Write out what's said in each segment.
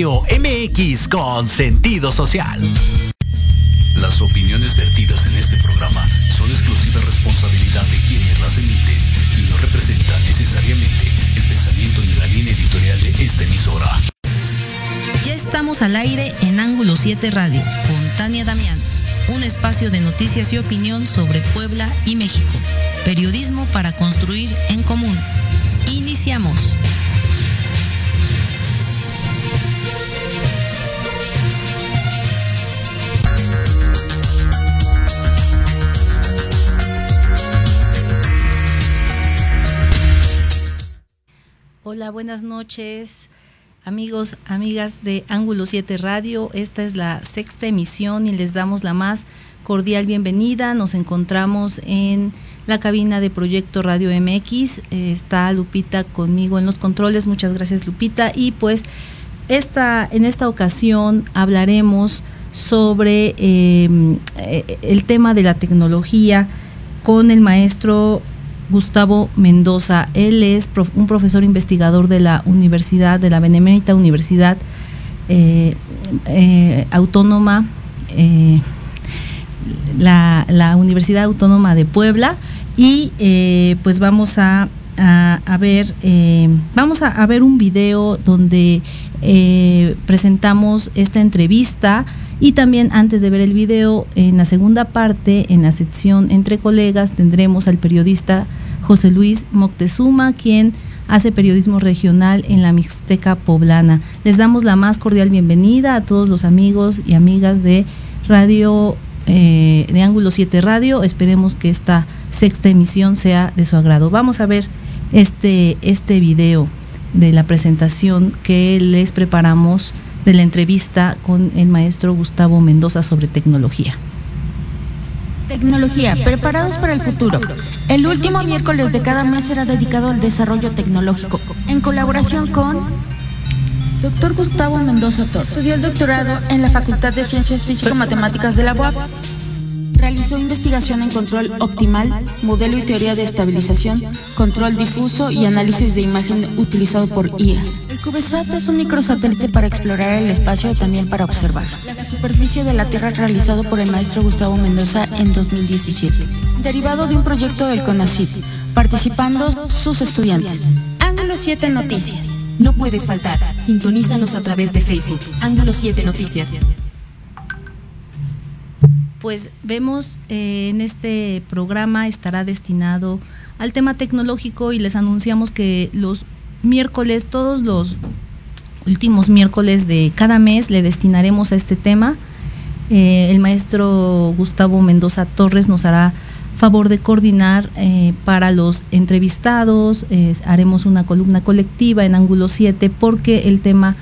Radio MX con sentido social. Las opiniones vertidas en este programa son exclusiva responsabilidad de quienes las emiten y no representan necesariamente el pensamiento ni la línea editorial de esta emisora. Ya estamos al aire en Ángulo 7 Radio con Tania Damián, un espacio de noticias y opinión sobre Puebla y México. Periodismo para construir en común. Iniciamos. Hola, buenas noches. Amigos, amigas de Ángulo 7 Radio, esta es la sexta emisión y les damos la más cordial bienvenida. Nos encontramos en la cabina de Proyecto Radio MX. Eh, está Lupita conmigo en los controles. Muchas gracias Lupita. Y pues esta, en esta ocasión hablaremos sobre em, eh, el tema de la tecnología con el maestro Gustavo Mendoza. Él es un profesor investigador de la Universidad, de la Benemérita Universidad eh, Autónoma, la, la, Universidad Autónoma de Puebla y eh, pues vamos a, a, ver, eh, vamos a, ver un video donde eh, presentamos esta entrevista y también antes de ver el video, en la segunda parte, en la sección Entre Colegas, tendremos al periodista José Luis Moctezuma, quien hace periodismo regional en la Mixteca Poblana. Les damos la más cordial bienvenida a todos los amigos y amigas de Radio de Ángulo 7 Radio. Esperemos que esta sexta emisión sea de su agrado. Vamos a ver este, este video de la presentación que les preparamos de la entrevista con el maestro Gustavo Mendoza sobre tecnología. Tecnología, preparados para el futuro. El último miércoles de cada mes será dedicado al desarrollo tecnológico, en colaboración con Dr. Gustavo Mendoza Torres. Estudió el doctorado en la Facultad de Ciencias Físico-Matemáticas de la UAP Realizó investigación en control optimal, modelo y teoría de estabilización, control difuso y análisis de imagen utilizado por IA. El CubeSat es un microsatélite para explorar el espacio y también para observar. La superficie de la Tierra realizado por el maestro Gustavo Mendoza en 2017. Derivado de un proyecto del CONACYT, participando sus estudiantes. Ángulo 7 Noticias. No puedes faltar. Sintonízanos a través de Facebook. Ángulo 7 Noticias pues vemos eh, en este programa estará destinado al tema tecnológico y les anunciamos que los miércoles, todos los últimos miércoles de cada mes le destinaremos a este tema. Eh, el maestro Gustavo Mendoza Torres nos hará favor de coordinar eh, para los entrevistados, haremos una columna colectiva en ángulo 7 porque el tema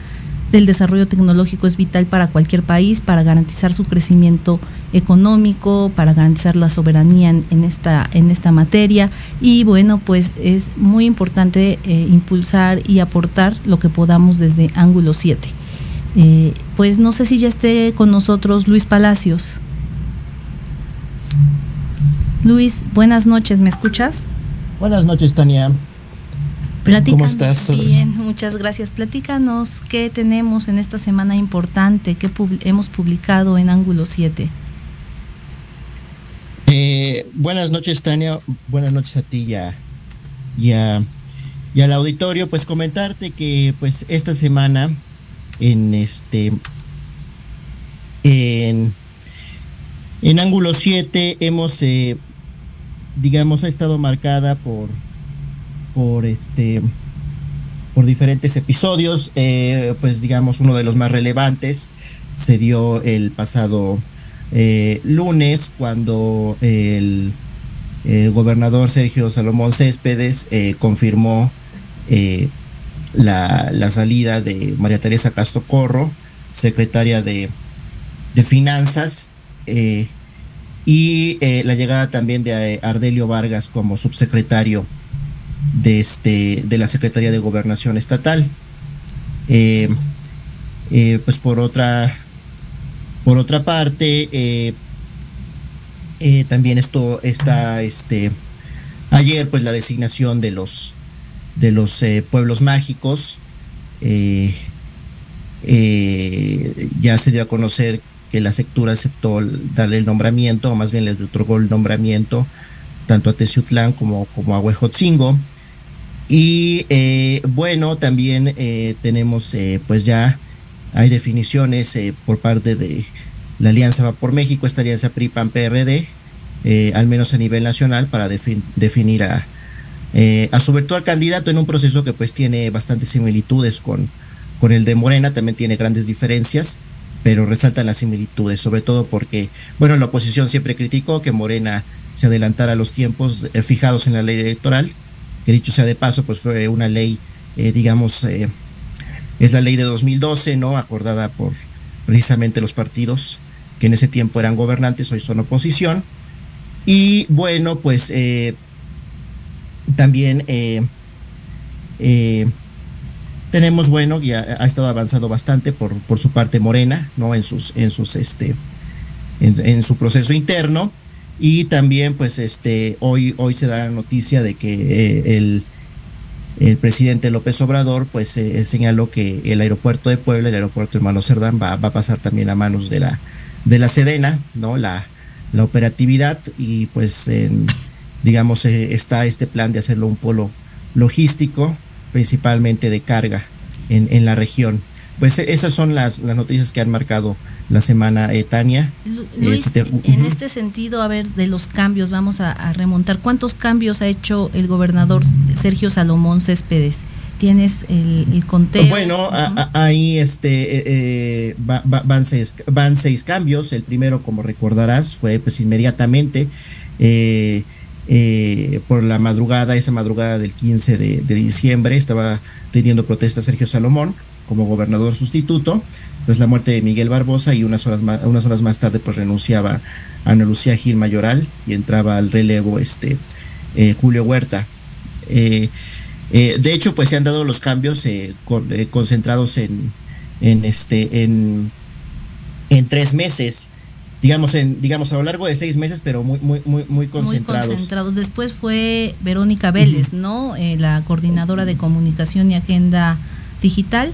del desarrollo tecnológico es vital para cualquier país, para garantizar su crecimiento económico, para garantizar la soberanía en, esta, en esta materia. Y bueno, pues es muy importante eh, impulsar y aportar lo que podamos desde Ángulo 7. Eh, pues no sé si ya esté con nosotros Luis Palacios. Luis, buenas noches, ¿me escuchas? Buenas noches, Tania. ¿Cómo estás? Bien, muchas gracias. Platícanos qué tenemos en esta semana importante que hemos publicado en Ángulo 7. Eh, buenas noches, Tania. Buenas noches a ti y, y, al auditorio. Pues comentarte que pues esta semana en este en, en Ángulo 7 hemos eh, digamos ha estado marcada por por este por diferentes episodios. Eh, pues digamos, uno de los más relevantes se dio el pasado eh, lunes cuando el, gobernador Sergio Salomón Céspedes eh, confirmó la, la, salida de María Teresa Castro Corro, secretaria de, de Finanzas, y la llegada también de Ardelio Vargas como subsecretario de, este, de la Secretaría de Gobernación Estatal. Eh, eh, pues por otra, por otra parte, eh, también esto está, este, ayer pues la designación de los, de los pueblos mágicos, ya se dio a conocer que la sectura aceptó darle el nombramiento, o más bien le otorgó el nombramiento tanto a Teciutlán como, como a Huejotzingo. Y eh, bueno, también tenemos pues ya hay definiciones por parte de la Alianza Va por México, esta alianza PRI-PAN-PRD, al menos a nivel nacional, para definir a, eh, a su virtual candidato en un proceso que pues tiene bastantes similitudes con, con el de Morena, también tiene grandes diferencias, pero resaltan las similitudes, sobre todo porque, bueno, la oposición siempre criticó que Morena se adelantara los tiempos eh, fijados en la ley electoral, que dicho sea de paso, pues fue una ley, eh, digamos, es la ley de 2012, ¿no? Acordada por precisamente los partidos que en ese tiempo eran gobernantes, hoy son oposición. Y bueno, pues también eh, eh, tenemos, bueno, ya ha estado avanzando bastante por, por su parte Morena, ¿no? En sus, en sus, este, en, su proceso interno. Y también, pues, este, hoy, hoy se da la noticia de que eh, el, el presidente López Obrador, pues, señaló que el aeropuerto de Puebla, el aeropuerto Hermano Cerdán, va, va, a pasar también a manos de la, de la Sedena, ¿no? La, la operatividad y pues en, digamos, eh, está este plan de hacerlo un polo logístico, principalmente de carga en, en la región. Pues e, esas son las, las noticias que han marcado la semana, eh, Tania. Luis, este, en este sentido, a ver, de los cambios, vamos a, remontar. ¿Cuántos cambios ha hecho el gobernador Sergio Salomón Céspedes? ¿Tienes el, conteo? Bueno, ahí este, eh, van, seis, van seis cambios. El primero, como recordarás, fue pues inmediatamente eh, eh, por la madrugada, esa madrugada del 15 de, diciembre, estaba rindiendo protesta Sergio Salomón como gobernador sustituto, tras la muerte de Miguel Barbosa y unas horas más, unas horas más tarde pues renunciaba Ana Lucía Gil Mayoral y entraba al relevo este eh, Julio Huerta. Eh, de hecho, pues se han dado los cambios concentrados en, en, este, en, en tres meses digamos, en, digamos, a lo largo de seis meses, pero muy, muy, muy, muy concentrados. Muy concentrados. Después fue Verónica Vélez, ¿no? Eh, la coordinadora de comunicación y agenda digital.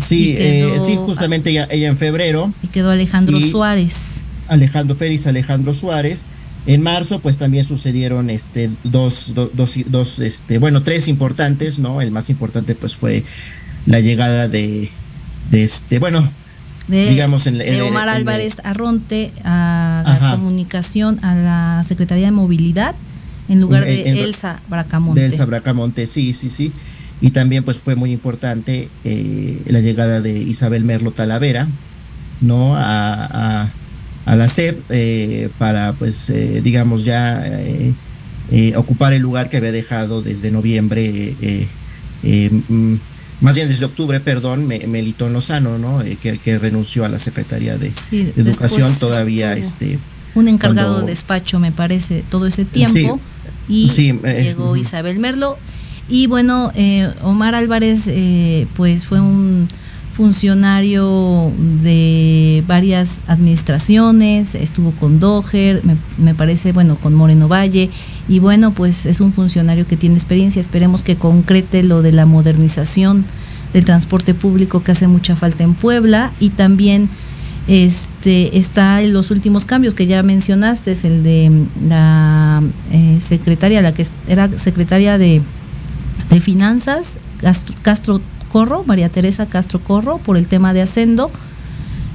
Sí, eh, sí, justamente ella, ella, en febrero. Y quedó Alejandro Suárez. Alejandro Félix, Alejandro Suárez. En marzo, pues también sucedieron este, dos, dos, dos, este, bueno, tres importantes, ¿no? El más importante, pues, fue la llegada de, de este, bueno, de, digamos, en, Omar Álvarez Arronte a la comunicación, a la Secretaría de Movilidad, en lugar de Elsa Bracamonte. De Elsa Bracamonte, sí, sí, sí. Y también pues fue muy importante eh, la llegada de Isabel Merlo Talavera, ¿no? A, a, la SEP eh, para pues eh, digamos ya ocupar el lugar que había dejado desde noviembre mm, más bien desde octubre, perdón, Melitón Lozano, ¿no? Eh, que, renunció a la Secretaría de, Educación todavía este un encargado de despacho, me parece, todo ese tiempo. y eh, llegó Isabel Merlo. Y bueno, eh, Omar Álvarez, pues fue un funcionario de varias administraciones, estuvo con Doher, me, me, parece, bueno, con Moreno Valle, y bueno, pues es un funcionario que tiene experiencia, esperemos que concrete lo de la modernización del transporte público que hace mucha falta en Puebla. Y también este está en los últimos cambios que ya mencionaste, es el de la eh, secretaria, la que era secretaria de, de Finanzas, Castro Corro, María Teresa Castro Corro, por el tema de Hacendo,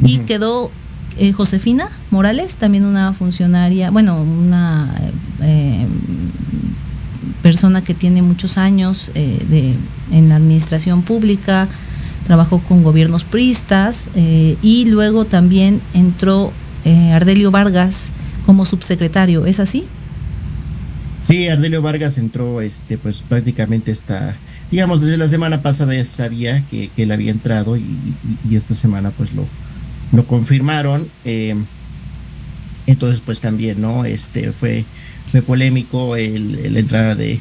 y quedó eh, Josefina Morales, también una funcionaria, bueno, una eh, persona que tiene muchos años eh, de, en la administración pública, trabajó con gobiernos priistas y luego también entró Ardelio Vargas como subsecretario, ¿es así? Sí, Ardelio Vargas entró, este, pues prácticamente está digamos, desde la semana pasada ya sabía que, él había entrado y, esta semana pues lo, lo confirmaron. Eh, entonces pues también, ¿no? Este fue, fue polémico la entrada de,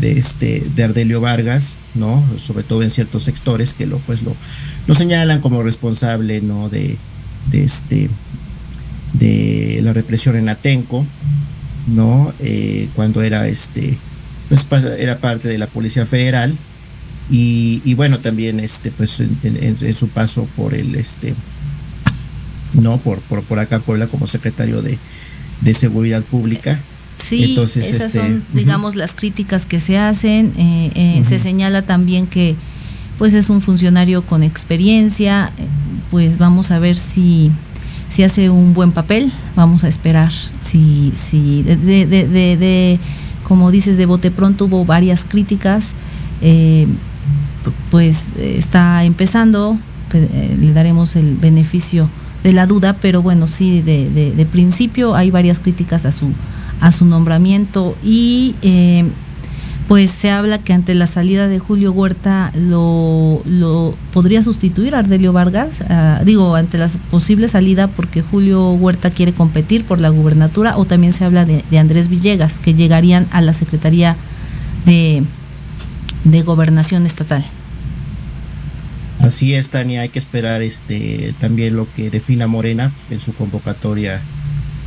de este de Ardelio Vargas, ¿no? Sobre todo en ciertos sectores que lo pues lo, lo señalan como responsable, ¿no? De este de la represión en Atenco, ¿no? Eh, cuando era este pues era parte de la Policía Federal y, bueno, también este, pues en, su paso por el este no por, por, por acá Puebla como secretario de, Seguridad Pública. Sí, Entonces, esas este, son, digamos, las críticas que se hacen. Eh, eh, se señala también que, pues, es un funcionario con experiencia. Pues vamos a ver si, si hace un buen papel. Vamos a esperar si, si de, de, de, como dices, de bote pronto hubo varias críticas. pues está empezando. le daremos el beneficio de la duda, pero bueno, sí, de, de, principio hay varias críticas a su, a su nombramiento y eh, pues se habla que ante la salida de Julio Huerta lo, lo podría sustituir Ardelio Vargas, ah, digo, ante la posible salida porque Julio Huerta quiere competir por la gubernatura o también se habla de, Andrés Villegas, que llegarían a la Secretaría de, de Gobernación Estatal. Así es, Tania, hay que esperar este también lo que defina Morena en su convocatoria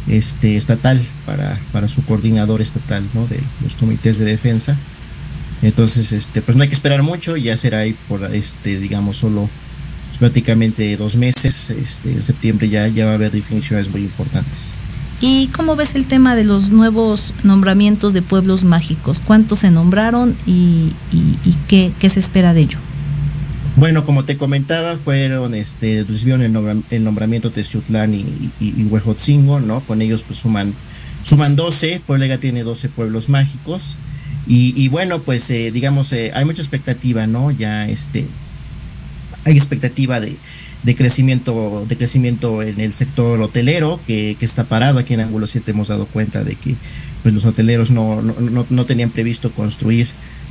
este estatal para, para su coordinador estatal, ¿no? de los comités de defensa. Entonces, este, pues no hay que esperar mucho, ya será ahí por este, digamos, solo prácticamente dos meses. Este, en septiembre ya, ya va a haber definiciones muy importantes. ¿Y cómo ves el tema de los nuevos nombramientos de pueblos mágicos? ¿Cuántos se nombraron y, y, qué, qué se espera de ello? Bueno, como te comentaba, fueron, este, recibieron el, nombramiento de Ciutlán y, y, Huejotzingo, ¿no? Con ellos pues suman, suman 12, Puebla tiene 12 pueblos mágicos. Y, bueno, pues eh, digamos, eh, hay mucha expectativa, ¿no? Ya este, hay expectativa de, de crecimiento, de crecimiento en el sector hotelero, que, que, está parado. Aquí en Ángulo 7 hemos dado cuenta de que pues, los hoteleros no, no, no tenían previsto construir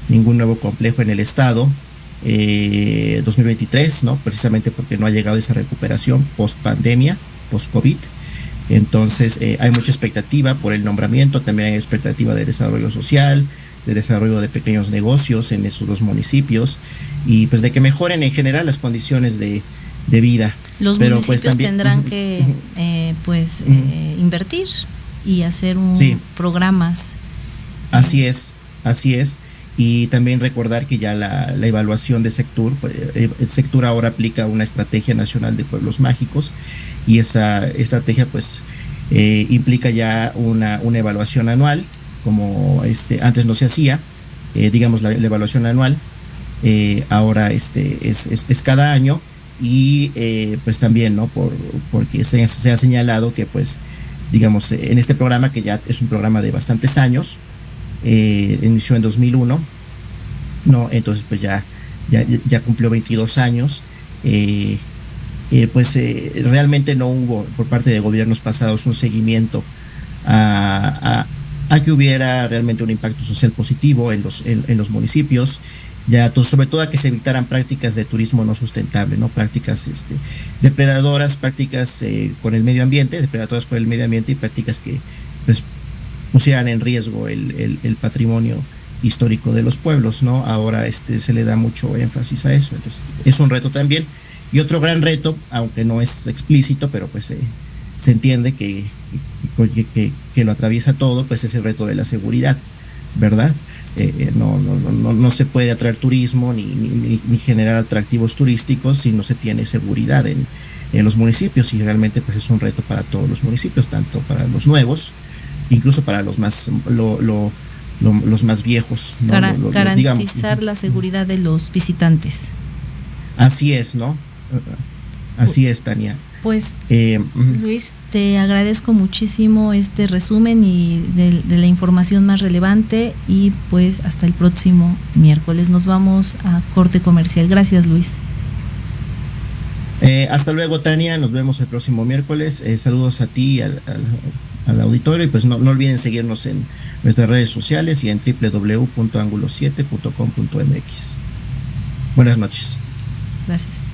ningún nuevo complejo en el estado eh, 2023, ¿no? Precisamente porque no ha llegado esa recuperación post pandemia, post COVID. Entonces eh, hay mucha expectativa por el nombramiento, también hay expectativa de desarrollo social, de desarrollo de pequeños negocios en esos dos municipios y pues de que mejoren en general las condiciones de, vida. Los Pero, pues, municipios tendrán que eh, pues eh, invertir y hacer un, programas. Así es, así es. Y también recordar que ya la, evaluación de Sectur, pues, eh, el Sectur ahora aplica una estrategia nacional de pueblos mágicos y esa estrategia pues eh, implica ya una, una, evaluación anual, como este, antes no se hacía, eh, digamos la, evaluación anual, ahora este, es, es, cada año y pues también, ¿no? Por, porque se, ha señalado que pues digamos en este programa que ya es un programa de bastantes años, eh, inició en 2001, no, entonces pues ya, ya, ya cumplió 22 años. Eh, eh, pues realmente no hubo por parte de gobiernos pasados un seguimiento a, a, que hubiera realmente un impacto social positivo en los, en, los municipios, ya sobre todo a que se evitaran prácticas de turismo no sustentable, no prácticas este, depredadoras, prácticas con el medio ambiente, depredadoras con el medio ambiente y prácticas que pues, pusieran en riesgo el, el, patrimonio histórico de los pueblos, ¿no? Ahora este, se le da mucho énfasis a eso, entonces es un reto también. Y otro gran reto, aunque no es explícito, pero pues se entiende que, que, que, lo atraviesa todo, pues es el reto de la seguridad, ¿verdad? Eh, eh, no, no, no, no, se puede atraer turismo ni, ni, ni, generar atractivos turísticos si no se tiene seguridad en, en los municipios y realmente pues es un reto para todos los municipios, tanto para los nuevos, incluso para los más lo, lo, los más viejos. garantizar la seguridad de los visitantes. Así es, ¿no? Así es, Tania. Pues, eh, Luis, te agradezco muchísimo este resumen y de, la información más relevante y pues hasta el próximo miércoles. Nos vamos a corte comercial. Gracias, Luis. Eh, hasta luego, Tania. Nos vemos el próximo miércoles. Eh, saludos a ti y al, al auditorio y pues no, no olviden seguirnos en nuestras redes sociales y en www.angulo7.com.mx. Buenas noches. Gracias.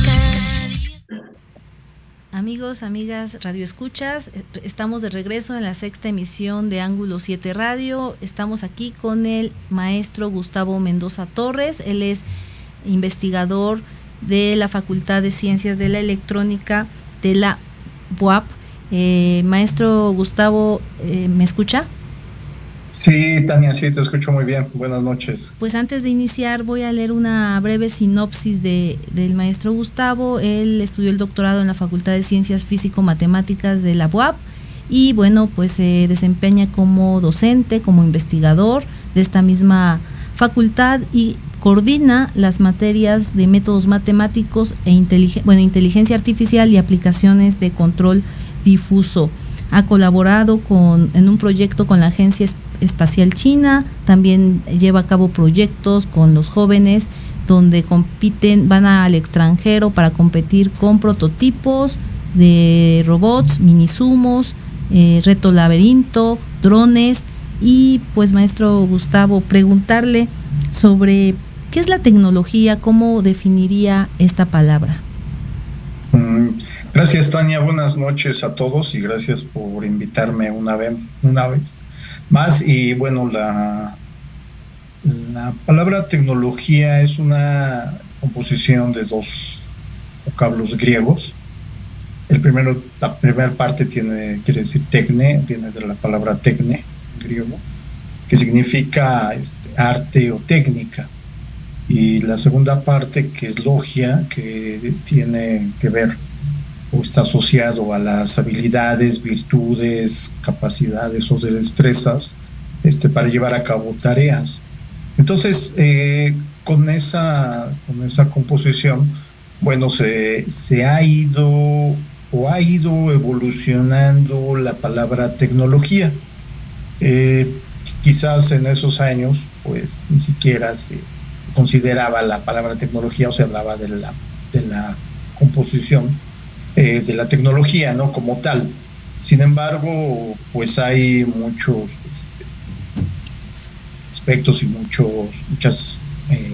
Amigos, amigas, Radio Escuchas, eh, estamos de regreso en la sexta emisión de Ángulo 7 Radio. Estamos aquí con el maestro Gustavo Mendoza Torres. Él es investigador de la Facultad de Ciencias de la Electrónica de la UAP. Eh, maestro Gustavo, eh, ¿me escucha? Sí, Tania, sí, te escucho muy bien. Buenas noches. Pues antes de iniciar voy a leer una breve sinopsis de, del maestro Gustavo. Él estudió el doctorado en la Facultad de Ciencias Físico-Matemáticas de la UAP y bueno, pues se desempeña como docente, como investigador de esta misma facultad y coordina las materias de métodos matemáticos e bueno, inteligencia artificial y aplicaciones de control difuso. Ha colaborado con, en un proyecto con la Agencia Espacial China, también lleva a cabo proyectos con los jóvenes donde compiten, van al extranjero para competir con prototipos de robots, minisumos, eh, reto laberinto, drones. Y pues maestro Gustavo, preguntarle sobre qué es la tecnología, cómo definiría esta palabra. Mm, gracias Tania, buenas noches a todos y gracias por invitarme una vez, una vez más. Y bueno, la, la palabra tecnología es una composición de dos vocablos griegos. El primero, la primera parte tiene, quiere decir tecne, viene de la palabra tecne, griego, que significa este, arte o técnica. Y la segunda parte, que es logia, que tiene que ver o está asociado a las habilidades, virtudes, capacidades o de destrezas este, para llevar a cabo tareas. Entonces, eh, con, esa, con esa composición, bueno, se, se ha ido o ha ido evolucionando la palabra tecnología. Eh, quizás en esos años, pues ni siquiera se consideraba la palabra tecnología o se hablaba de la, de la composición eh, de la tecnología, ¿no? Como tal. Sin embargo, pues hay muchos este, aspectos y muchos, muchas, eh,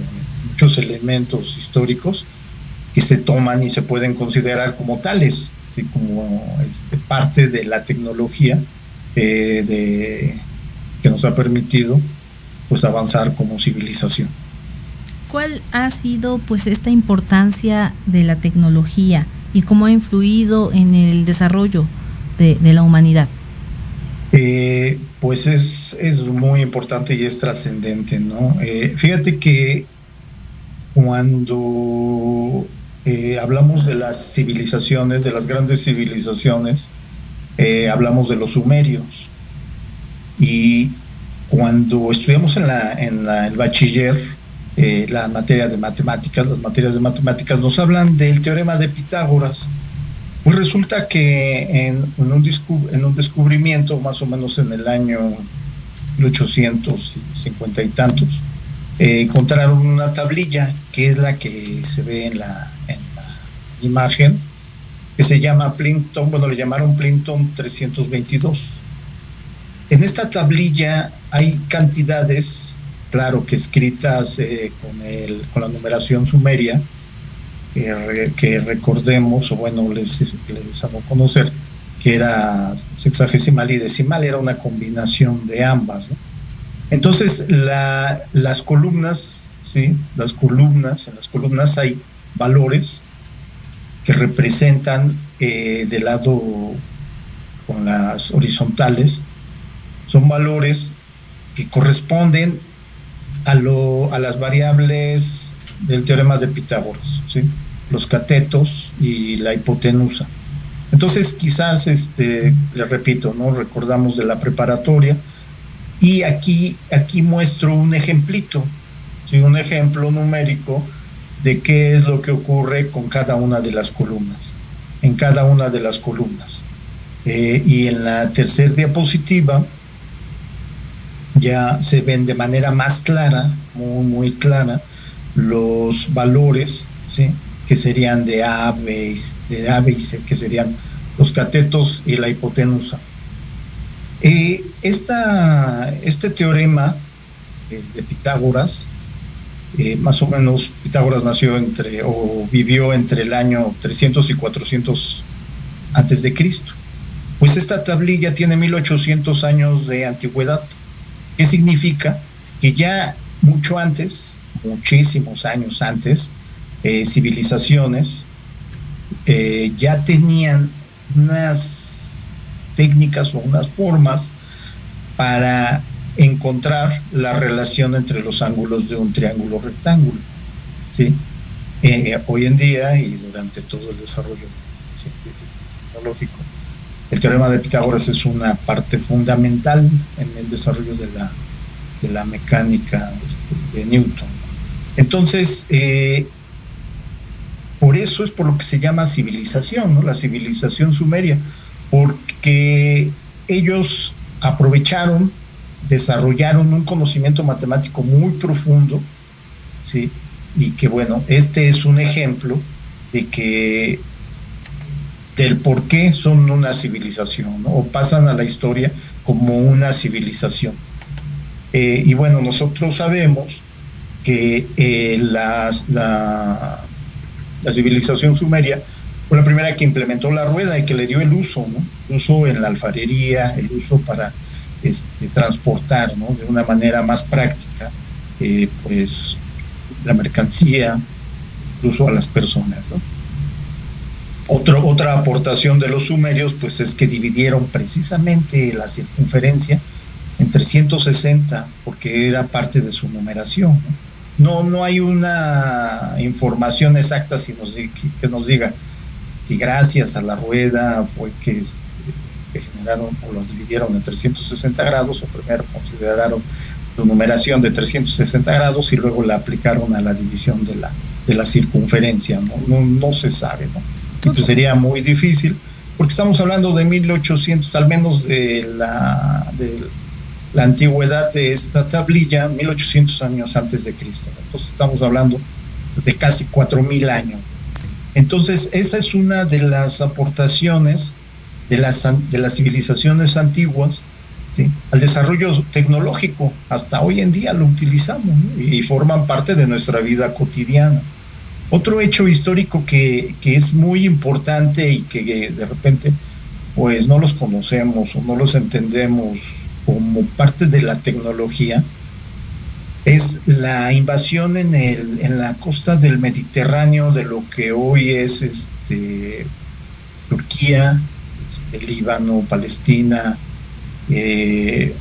muchos elementos históricos que se toman y se pueden considerar como tales, como este, parte de la tecnología eh, de, que nos ha permitido pues avanzar como civilización. ¿Cuál ha sido pues esta importancia de la tecnología? Y cómo ha influido en el desarrollo de, la humanidad? Eh, pues es, es, muy importante y es trascendente, ¿no? Eh, fíjate que cuando eh, hablamos de las civilizaciones, de las grandes civilizaciones, hablamos de los sumerios. Y cuando estudiamos en, la, en la, el bachiller, eh, las materias de matemáticas, las materias de matemáticas nos hablan del teorema de Pitágoras. Pues resulta que en, un, en un, descubrimiento, más o menos en el año 1850 y tantos, eh, encontraron una tablilla que es la que se ve en la, en la imagen, que se llama Plinton, bueno, le llamaron Plinton 322. En esta tablilla hay cantidades claro que escritas eh, con, el, con la numeración sumeria, que, recordemos, o bueno, les, les hago conocer, que era sexagesimal y decimal, era una combinación de ambas. Entonces, la, las columnas, ¿sí? Las columnas, en las columnas hay valores que representan eh, del lado con las horizontales, son valores que corresponden a, las variables del teorema de Pitágoras, los catetos y la hipotenusa. Entonces, quizás, este, le repito, ¿no? Recordamos de la preparatoria. Y aquí, muestro un ejemplito, un ejemplo numérico de qué es lo que ocurre con cada una de las columnas, en cada una de las columnas. Eh, y en la tercera diapositiva ya se ven de manera más clara, muy, muy clara, los valores, ¿sí? que serían de A, B, de A, B C, que serían los catetos y la hipotenusa. Esta, este teorema de Pitágoras, eh, más o menos Pitágoras nació entre o vivió entre el año 300 y 400 antes de Cristo. Pues esta tablilla tiene 1800 años de antigüedad. ¿Qué significa? Que ya mucho antes, muchísimos años antes, eh, civilizaciones eh, ya tenían unas técnicas o unas formas para encontrar la relación entre los ángulos de un triángulo rectángulo. ¿sí? Eh, hoy en día y durante todo el desarrollo científico tecnológico, el teorema de Pitágoras es una parte fundamental en el desarrollo de la, de la mecánica este, de Newton. Entonces, eh, por eso es por lo que se llama civilización, ¿no? la civilización sumeria, porque ellos aprovecharon, desarrollaron un conocimiento matemático muy profundo, ¿sí? y que bueno, este es un ejemplo de que del por qué son una civilización, ¿no? o pasan a la historia como una civilización. Eh, y bueno, nosotros sabemos que eh, la, la civilización sumeria fue la primera que implementó la rueda y que le dio el uso, ¿no? El uso en la alfarería, el uso para este, transportar, ¿no? De una manera más práctica, eh, pues la mercancía, incluso a las personas, ¿no? Otro, otra aportación de los sumerios, pues es que dividieron precisamente la circunferencia en 360, porque era parte de su numeración, ¿no? no, no hay una información exacta si nos, que nos diga si gracias a la rueda fue que, este, que generaron o los dividieron en 360 grados o primero consideraron su numeración de 360 grados y luego la aplicaron a la división de la, de la circunferencia, no, no, se sabe, ¿no? Pues sería muy difícil porque estamos hablando de 1800, al menos de la, de la antigüedad de esta tablilla, 1800 años antes de Cristo. Entonces estamos hablando de casi 4000 años. Entonces, esa es una de las aportaciones de las, de las civilizaciones antiguas al desarrollo tecnológico. Hasta hoy en día lo utilizamos y forman parte de nuestra vida cotidiana. Otro hecho histórico que, que es muy importante y que de repente pues no los conocemos o no los entendemos como parte de la tecnología es la invasión en, el, en la costa del Mediterráneo de lo que hoy es este, Turquía, este, Líbano, Palestina eh,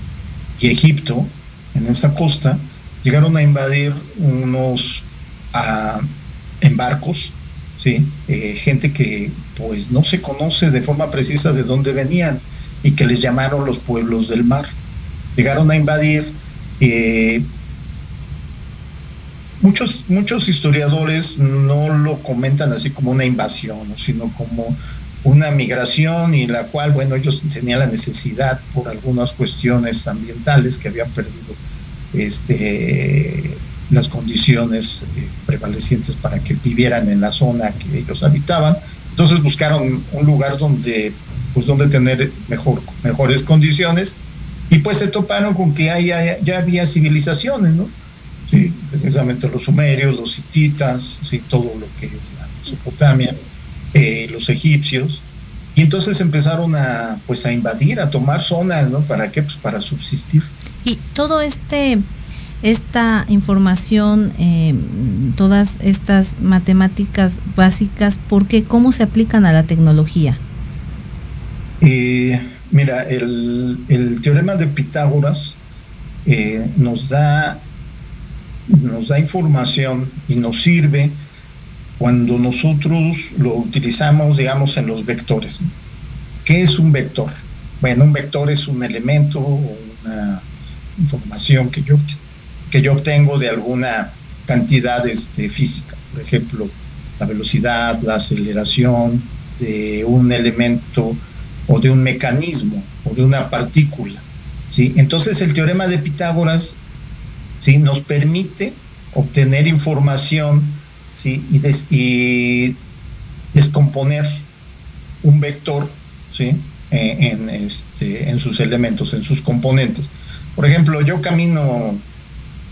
y Egipto, en esa costa, llegaron a invadir unos a, en barcos, ¿sí? Eh, gente que pues no se conoce de forma precisa de dónde venían y que les llamaron los pueblos del mar. Llegaron a invadir. Eh, muchos, muchos historiadores no lo comentan así como una invasión, sino como una migración y la cual, bueno, ellos tenían la necesidad por algunas cuestiones ambientales que habían perdido este, las condiciones eh, prevalecientes para que vivieran en la zona que ellos habitaban. Entonces buscaron un lugar donde pues donde tener mejor, mejores condiciones y pues se toparon con que ya, ya había civilizaciones, ¿no? Sí, precisamente los sumerios, los hititas, sí, todo lo que es la Mesopotamia, eh, los egipcios, y entonces empezaron a pues a invadir, a tomar zonas, ¿no? ¿Para qué? Pues para subsistir. Y todo este esta información, eh, todas estas matemáticas básicas, ¿por qué? ¿Cómo se aplican a la tecnología? Eh, mira, el, teorema de Pitágoras eh, nos, da, nos da información y nos sirve cuando nosotros lo utilizamos, digamos, en los vectores. ¿Qué es un vector? Bueno, un vector es un elemento una información que yo, que yo obtengo de alguna cantidad este, física. Por ejemplo, la velocidad, la aceleración de un elemento o de un mecanismo o de una partícula. ¿sí? Entonces el teorema de Pitágoras ¿sí? nos permite obtener información ¿sí? y, des- y descomponer un vector ¿sí? Eh, en, este, en sus elementos, en sus componentes. Por ejemplo, yo camino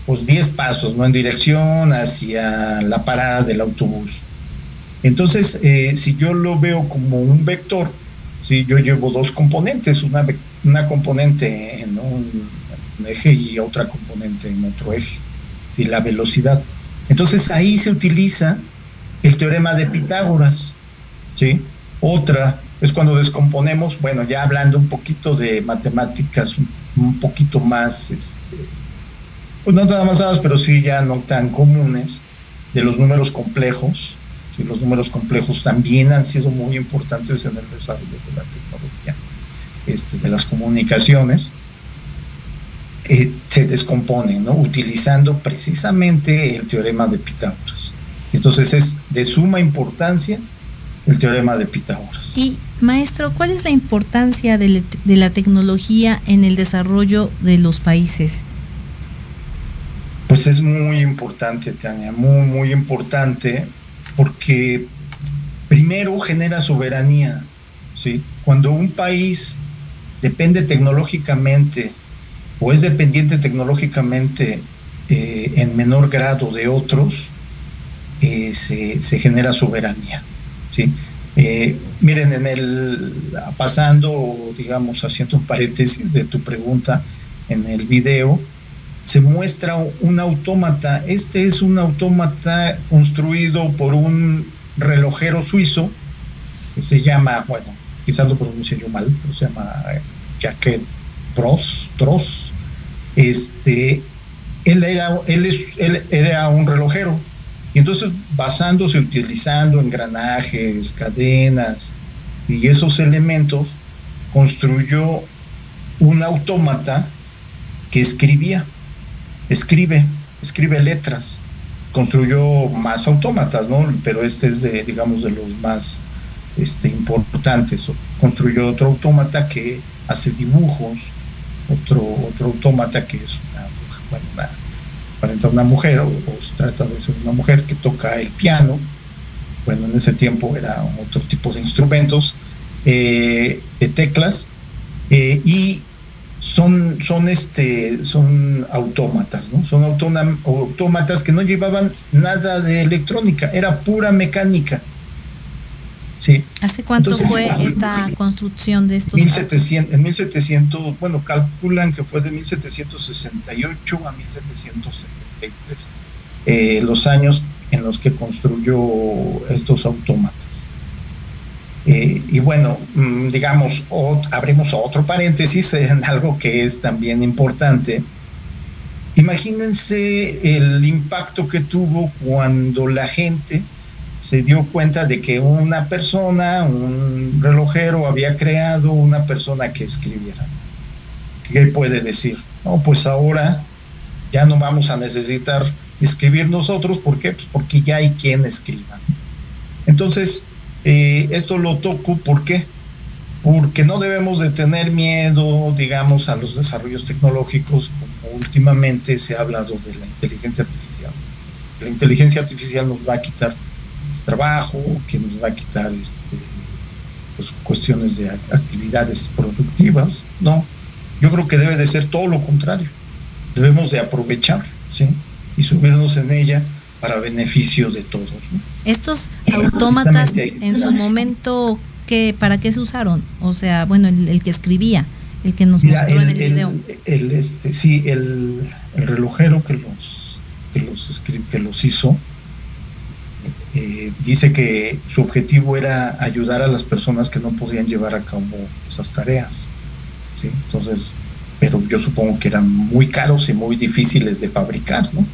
pues 10 pasos, ¿no? En dirección hacia la parada del autobús. Entonces, eh, si yo lo veo como un vector, si yo llevo dos componentes, una, una componente en un, eje y otra componente en otro eje, ¿sí? la velocidad. Entonces ahí se utiliza el teorema de Pitágoras, ¿sí? Otra es cuando descomponemos, bueno, ya hablando un poquito de matemáticas, un, un poquito más, este, pues no tan avanzadas, pero sí ya no tan comunes, de los números complejos. ¿sí? Los números complejos también han sido muy importantes en el desarrollo de la tecnología, este, de las comunicaciones. Eh, se descomponen, ¿no? Utilizando precisamente el teorema de Pitágoras. Entonces es de suma importancia el teorema de Pitágoras. Y maestro, ¿cuál es la importancia de la tecnología en el desarrollo de los países? Pues es muy importante, Tania, muy, muy importante, porque primero genera soberanía, ¿sí? Cuando un país depende tecnológicamente o es dependiente tecnológicamente eh, en menor grado de otros, eh, se, se genera soberanía, ¿sí? Eh, miren, en el pasando, digamos, haciendo un paréntesis de tu pregunta en el video, se muestra un autómata. Este es un autómata construido por un relojero suizo que se llama, bueno, quizás lo pronuncie yo mal, pero se llama eh, Jacques Tross, Tross. Este, él era, él, es, él era un relojero. Y entonces, basándose, utilizando engranajes, cadenas y esos elementos, construyó un autómata que escribía escribe, escribe letras. Construyó más autómatas, ¿no? Pero este es de, digamos, de los más este, importantes. Construyó otro autómata que hace dibujos, otro, otro autómata que es una, bueno, una, aparenta una mujer, o, se trata de ser una mujer que toca el piano. Bueno, en ese tiempo era otro tipo de instrumentos, eh, de teclas, eh, y son, son, este, son autómatas, ¿no? Son autómatas que no llevaban nada de electrónica, era pura mecánica. Sí. ¿Hace cuánto Entonces, fue ah, esta construcción de estos? 1700, en 1700, bueno, calculan que fue de 1768 a 1773, eh, los años en los que construyó estos autómatas. Eh, y bueno, mm, digamos, abrimos otro paréntesis en algo que es también importante. Imagínense el impacto que tuvo cuando la gente se dio cuenta de que una persona, un relojero, había creado una persona que escribiera. ¿Qué puede decir? No, pues ahora ya no vamos a necesitar escribir nosotros, ¿por qué? Pues porque ya hay quien escriba. Entonces, eh, esto lo toco, ¿por qué? Porque no debemos de tener miedo, digamos, a los desarrollos tecnológicos, como últimamente se ha hablado de la inteligencia artificial. La inteligencia artificial nos va a quitar trabajo, que nos va a quitar este, pues, cuestiones de act- actividades productivas, no. Yo creo que debe de ser todo lo contrario. Debemos de aprovechar, ¿sí? Y subirnos en ella para beneficio de todos. ¿no? Estos Pero autómatas en su momento, ¿qué, ¿para qué se usaron? O sea, bueno, el, el que escribía, el que nos Mira, mostró en el, el video. el- este, sí, el, el relojero que los, que los, que los hizo eh, dice que su objetivo era ayudar a las personas que no podían llevar a cabo esas tareas. ¿sí? Entonces, pero yo supongo que eran muy caros y muy difíciles de fabricar, ¿no?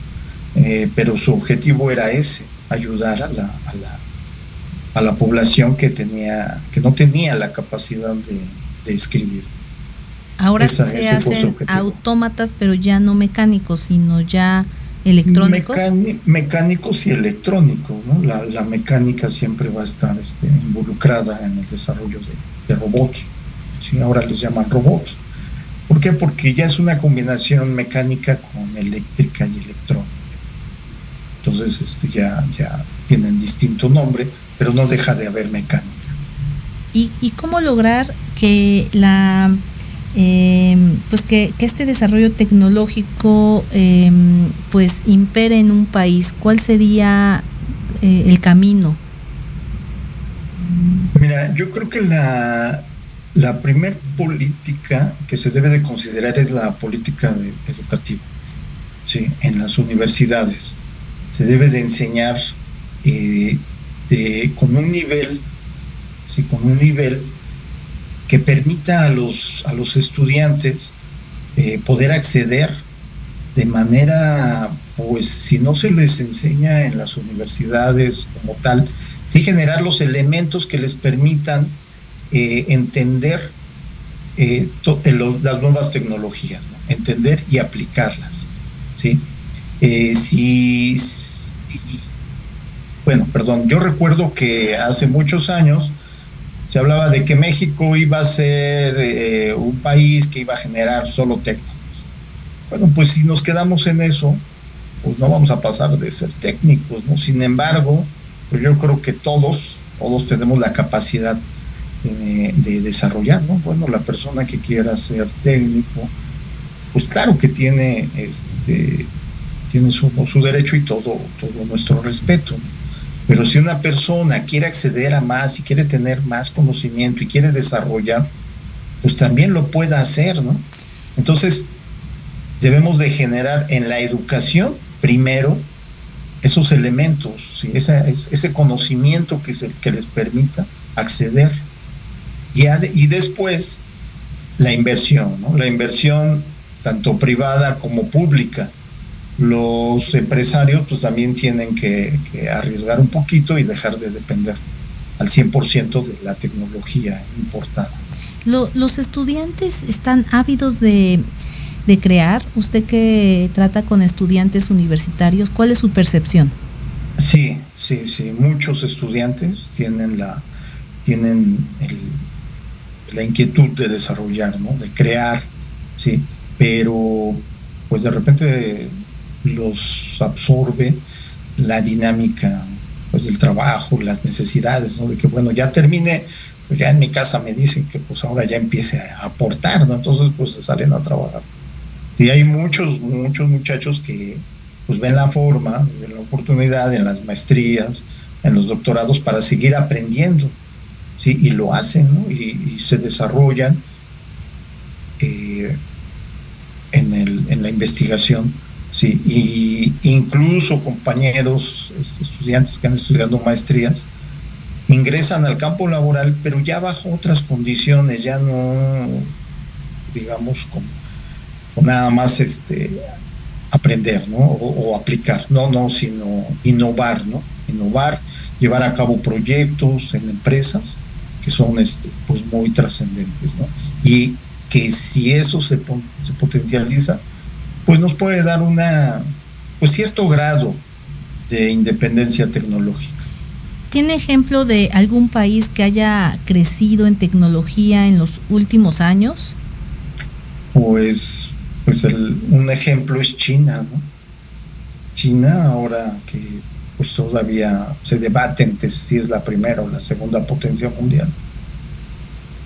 Eh, pero su objetivo era ese, ayudar a la, a la, a la población que tenía, que no tenía la capacidad de, de escribir. Ahora esa- se hacen autómatas, pero ya no mecánicos, sino ya electrónicos. Mecani- mecánicos y electrónicos, ¿no? La, la mecánica siempre va a estar este, involucrada en el desarrollo de, de robots. ¿sí? ahora les llaman robots. ¿Por qué? Porque ya es una combinación mecánica con eléctrica y electrónica. Entonces este, ya, ya tienen distinto nombre, pero no deja de haber mecánica. ¿Y, y cómo lograr que la eh, pues que, que, este desarrollo tecnológico eh, pues impere en un país? ¿Cuál sería eh, el camino? Mira, yo creo que la, la primer política que se debe de considerar es la política de, educativa, ¿sí? en las universidades. Se debe de enseñar eh, de, con un nivel, ¿sí? con un nivel que permita a los, a los estudiantes eh, poder acceder de manera, pues si no se les enseña en las universidades como tal, sí generar los elementos que les permitan eh, entender las nuevas tecnologías, ¿no? entender y aplicarlas. ¿sí? Eh, si, bueno, perdón, yo recuerdo que hace muchos años se hablaba de que México iba a ser eh, un país que iba a generar solo técnicos. Bueno, pues si nos quedamos en eso, pues no vamos a pasar de ser técnicos, ¿no? Sin embargo, pues yo creo que todos, todos tenemos la capacidad de, de, desarrollar, ¿no? Bueno, la persona que quiera ser técnico, pues claro que tiene, este, tiene su, su derecho y todo, todo nuestro respeto. Pero si una persona quiere acceder a más y quiere tener más conocimiento y quiere desarrollar, pues también lo pueda hacer, ¿no? Entonces, debemos de generar en la educación primero esos elementos, ese conocimiento que, se, que les permita acceder y, y después la inversión, ¿no? la inversión tanto privada como pública. Los empresarios pues también tienen que, que arriesgar un poquito y dejar de depender al 100% de la tecnología importada. Lo, los estudiantes están ávidos de, de crear. Usted que trata con estudiantes universitarios, ¿cuál es su percepción? Sí, sí, sí. Muchos estudiantes tienen la tienen el, la inquietud de desarrollar, ¿no? de crear, ¿sí? pero pues de repente los absorbe la dinámica pues, del trabajo, las necesidades, ¿no? de que bueno, ya termine, pues ya en mi casa me dicen que pues ahora ya empiece a aportar, ¿no? entonces pues salen a trabajar. Y hay muchos, muchos muchachos que pues ven la forma, ven la oportunidad en las maestrías, en los doctorados para seguir aprendiendo. ¿sí? y lo hacen y, se desarrollan eh, en, el, en, la investigación. ¿Sí? Y incluso compañeros, este, estudiantes que han estudiado maestrías, ingresan al campo laboral, pero ya bajo otras condiciones, ya no, digamos, como, nada más este, aprender, ¿no? O, o, aplicar, no, no, sino innovar, ¿no? Innovar, llevar a cabo proyectos en empresas que son este, pues muy trascendentes, ¿no? Y que si eso se, se, potencializa, pues nos puede dar una, pues cierto grado de independencia tecnológica. ¿Tiene ejemplo de algún país que haya crecido en tecnología en los últimos años? Pues, pues el, un ejemplo es China, ¿no? China ahora que pues todavía se debate entre si es la primera o la segunda potencia mundial.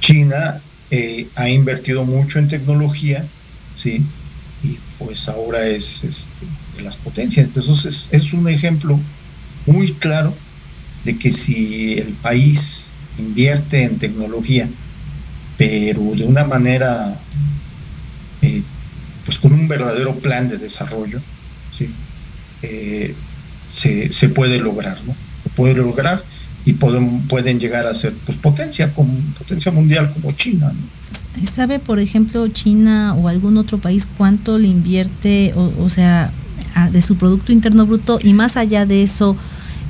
China eh, ha invertido mucho en tecnología, ¿sí? Pues ahora es, es de las potencias. Entonces es, es, un ejemplo muy claro de que si el país invierte en tecnología, pero de una manera, eh, pues con un verdadero plan de desarrollo, ¿sí? Eh, se, se, puede lograr, ¿no? Se puede lograr y pueden, pueden llegar a ser pues, potencia, como, potencia mundial como China. ¿Sabe, por ejemplo, China o algún otro país cuánto le invierte, o, o sea, a, de su Producto Interno Bruto y más allá de eso,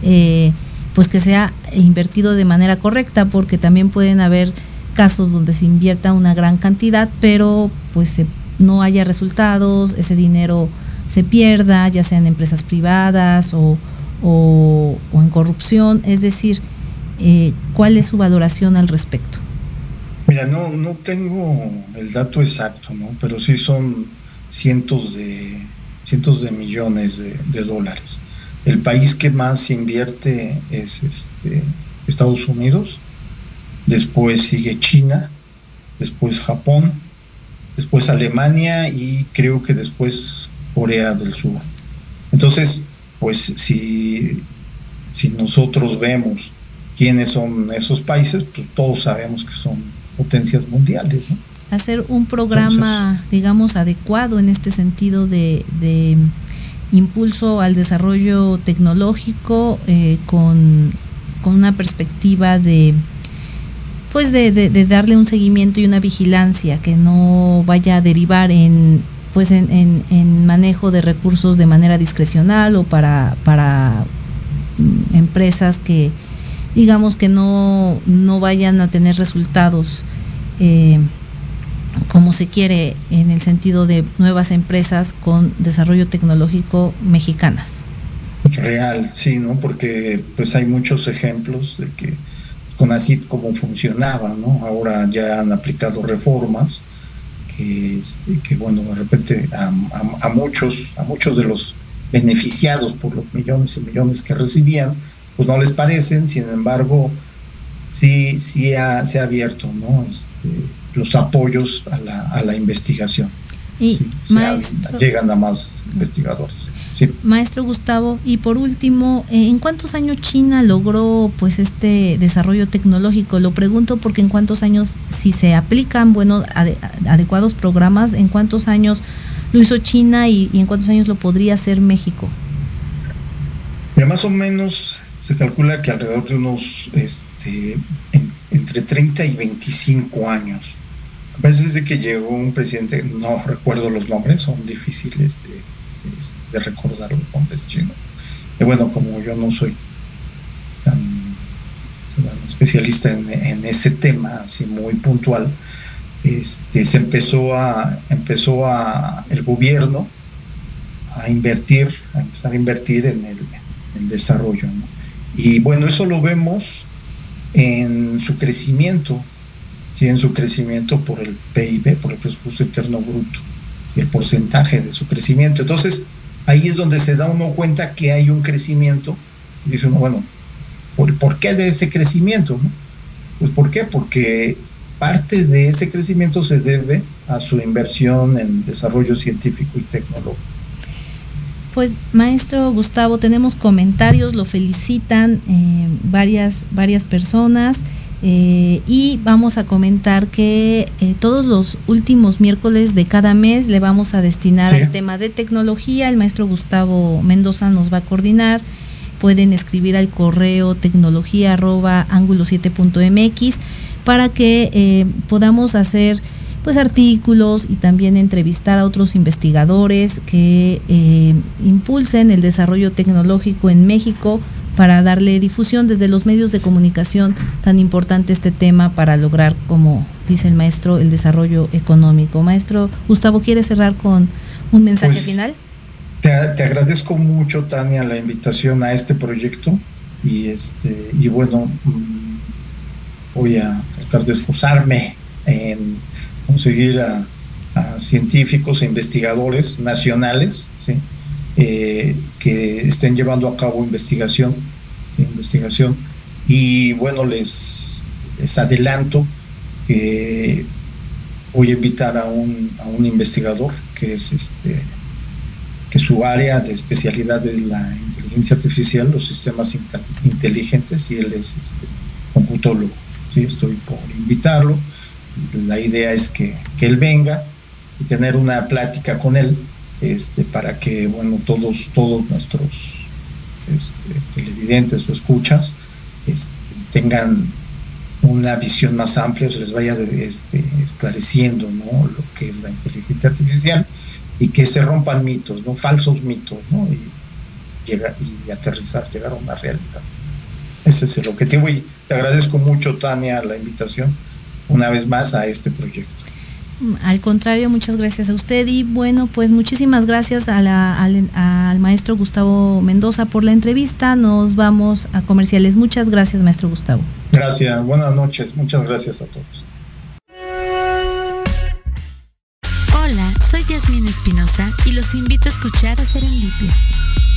eh, pues que sea invertido de manera correcta, porque también pueden haber casos donde se invierta una gran cantidad, pero pues se, no haya resultados, ese dinero se pierda, ya sea en empresas privadas o, o, en corrupción, es decir, eh, ¿cuál es su valoración al respecto? Mira, no, no tengo el dato exacto, ¿no? Pero sí son cientos de cientos de millones de, dólares. El país que más invierte es este, Estados Unidos, después sigue China, después Japón, después Alemania y creo que después Corea del Sur. Entonces, pues si, si nosotros vemos quiénes son esos países, pues todos sabemos que son potencias mundiales. Hacer un programa, digamos, adecuado en este sentido de, impulso al desarrollo tecnológico eh, con, una perspectiva de pues de, darle un seguimiento y una vigilancia que no vaya a derivar en pues en, manejo de recursos de manera discrecional o para, para mm, empresas que, digamos que no, no vayan a tener resultados eh, como se quiere en el sentido de nuevas empresas con desarrollo tecnológico mexicanas. Real, sí, ¿no? Porque pues hay muchos ejemplos de que con así como funcionaba, ¿no? Ahora ya han aplicado reformas que, que bueno, de repente a, a, muchos, a muchos de los beneficiados por los millones y millones que recibían, pues no les parecen, sin embargo, sí, sí se ha abierto ¿no? Este, los apoyos a la, a la investigación. Y maestro, llegan a más investigadores. Maestro Gustavo, y por último, eh, ¿en cuántos años China logró pues este desarrollo tecnológico? Lo pregunto porque en cuántos años, si se aplican buenos adecuados programas, ¿en cuántos años lo hizo China y, y en cuántos años lo podría hacer México? Ya más o menos se calcula que alrededor de unos este, entre 30 y 25 años. A veces de que llegó un presidente, no recuerdo los nombres, son difíciles de, recordar los nombres chinos. Y bueno, como yo no soy tan, especialista en, ese tema, así muy puntual, este, se empezó a, empezó a el gobierno a invertir, a empezar a invertir en el, desarrollo. Y bueno, eso lo vemos en su crecimiento, en su crecimiento por el PIB, por el presupuesto interno bruto, el porcentaje de su crecimiento. Entonces, ahí es donde se da uno cuenta que hay un crecimiento. Y dice uno, bueno, ¿por, qué de ese crecimiento? Pues ¿por qué? Porque parte de ese crecimiento se debe a su inversión en desarrollo científico y tecnológico. Pues maestro Gustavo, tenemos comentarios, lo felicitan eh, varias, varias personas eh, y vamos a comentar que eh, todos los últimos miércoles de cada mes le vamos a destinar al tema de tecnología. El maestro Gustavo Mendoza nos va a coordinar. Pueden escribir al correo tecnología arroba 7mx para que podamos hacer pues artículos y también entrevistar a otros investigadores que eh, impulsen el desarrollo tecnológico en México para darle difusión desde los medios de comunicación tan importante este tema para lograr, como dice el maestro, el desarrollo económico. Maestro Gustavo, ¿quiere cerrar con un mensaje pues, final? Te, agradezco mucho, Tania, la invitación a este proyecto y este y bueno, mm, voy a tratar de esforzarme en conseguir a, científicos e investigadores nacionales eh, que estén llevando a cabo investigación, investigación. Y bueno, les, les adelanto que voy a invitar a un, a un investigador que es este que su área de especialidad es la inteligencia artificial, los sistemas inteligentes y él es este, computólogo. ¿sí? Estoy por invitarlo la idea es que, él venga y tener una plática con él este, para que bueno todos todos nuestros este, televidentes o escuchas este, tengan una visión más amplia, se les vaya este, esclareciendo ¿no? lo que es la inteligencia artificial y que se rompan mitos, ¿no? falsos mitos, ¿no? y, llega, y aterrizar, llegar a una realidad. Ese es el objetivo y te agradezco mucho, Tania, la invitación una vez más a este proyecto. Al contrario, muchas gracias a usted y bueno, pues muchísimas gracias al, maestro Gustavo Mendoza por la entrevista. Nos vamos a comerciales. Muchas gracias, maestro Gustavo. Gracias, buenas noches. Muchas gracias a todos. Hola, soy Yasmin Espinosa y los invito a escuchar a Serendipia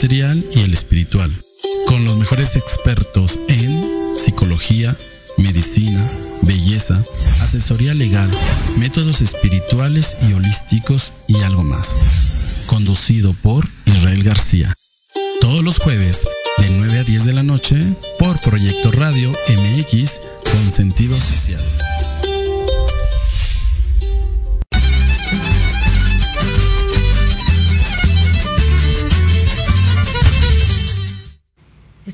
Material y el espiritual. Con los mejores expertos en psicología, medicina, belleza, asesoría legal, métodos espirituales y holísticos y algo más. Conducido por Israel García. Todos los jueves de 9 a 10 de la noche por Proyecto Radio MX con sentido social.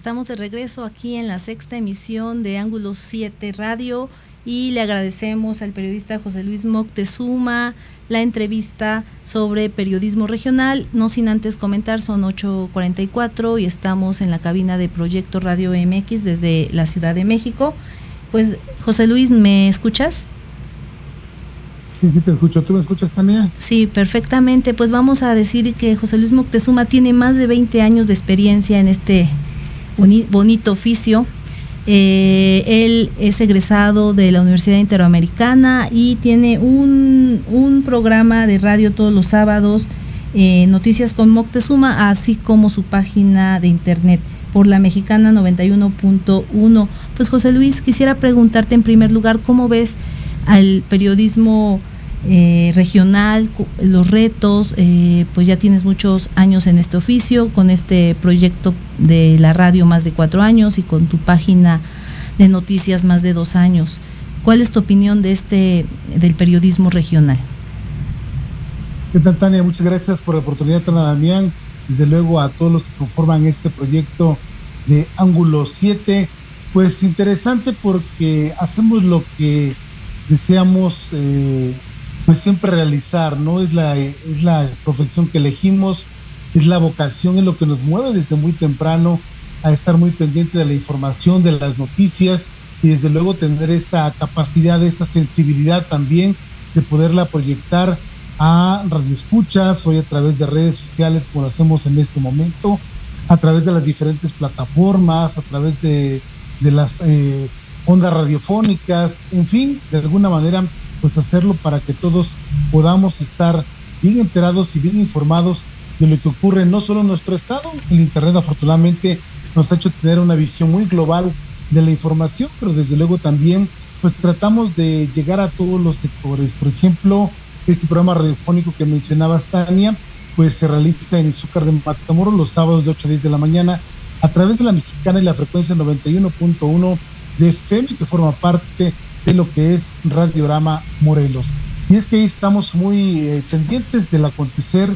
Estamos de regreso aquí en la sexta emisión de Ángulo 7 Radio y le agradecemos al periodista José Luis Moctezuma la entrevista sobre periodismo regional. No sin antes comentar, son 8.44 y estamos en la cabina de Proyecto Radio MX desde la Ciudad de México. Pues José Luis, ¿me escuchas? Sí, sí, te escucho. ¿Tú me escuchas también? Sí, perfectamente. Pues vamos a decir que José Luis Moctezuma tiene más de 20 años de experiencia en este bonito oficio. Eh, él es egresado de la Universidad Interamericana y tiene un, un programa de radio todos los sábados, eh, Noticias con Moctezuma, así como su página de internet por la mexicana 91.1. Pues José Luis, quisiera preguntarte en primer lugar, ¿cómo ves al periodismo eh, regional, los retos, eh, pues ya tienes muchos años en este oficio, con este proyecto de la radio más de cuatro años y con tu página de noticias más de dos años. ¿Cuál es tu opinión de este del periodismo regional? ¿Qué tal, Tania? Muchas gracias por la oportunidad, Tana Damián. Desde luego a todos los que conforman este proyecto de Ángulo 7. Pues interesante porque hacemos lo que deseamos eh, pues siempre realizar, ¿no? Es la, es la profesión que elegimos, es la vocación, es lo que nos mueve desde muy temprano a estar muy pendiente de la información, de las noticias y desde luego tener esta capacidad, esta sensibilidad también de poderla proyectar a radioescuchas, hoy a través de redes sociales como lo hacemos en este momento, a través de las diferentes plataformas, a través de, de las eh, ondas radiofónicas, en fin, de alguna manera pues hacerlo para que todos podamos estar bien enterados y bien informados de lo que ocurre no solo en nuestro estado, el Internet afortunadamente nos ha hecho tener una visión muy global de la información, pero desde luego también pues tratamos de llegar a todos los sectores. Por ejemplo, este programa radiofónico que mencionaba Tania, pues se realiza en Izúcar de Matamoros los sábados de 8 a 10 de la mañana a través de la mexicana y la frecuencia 91.1 de FM que forma parte de lo que es Radiorama Morelos. Y es que ahí estamos muy eh, pendientes del acontecer,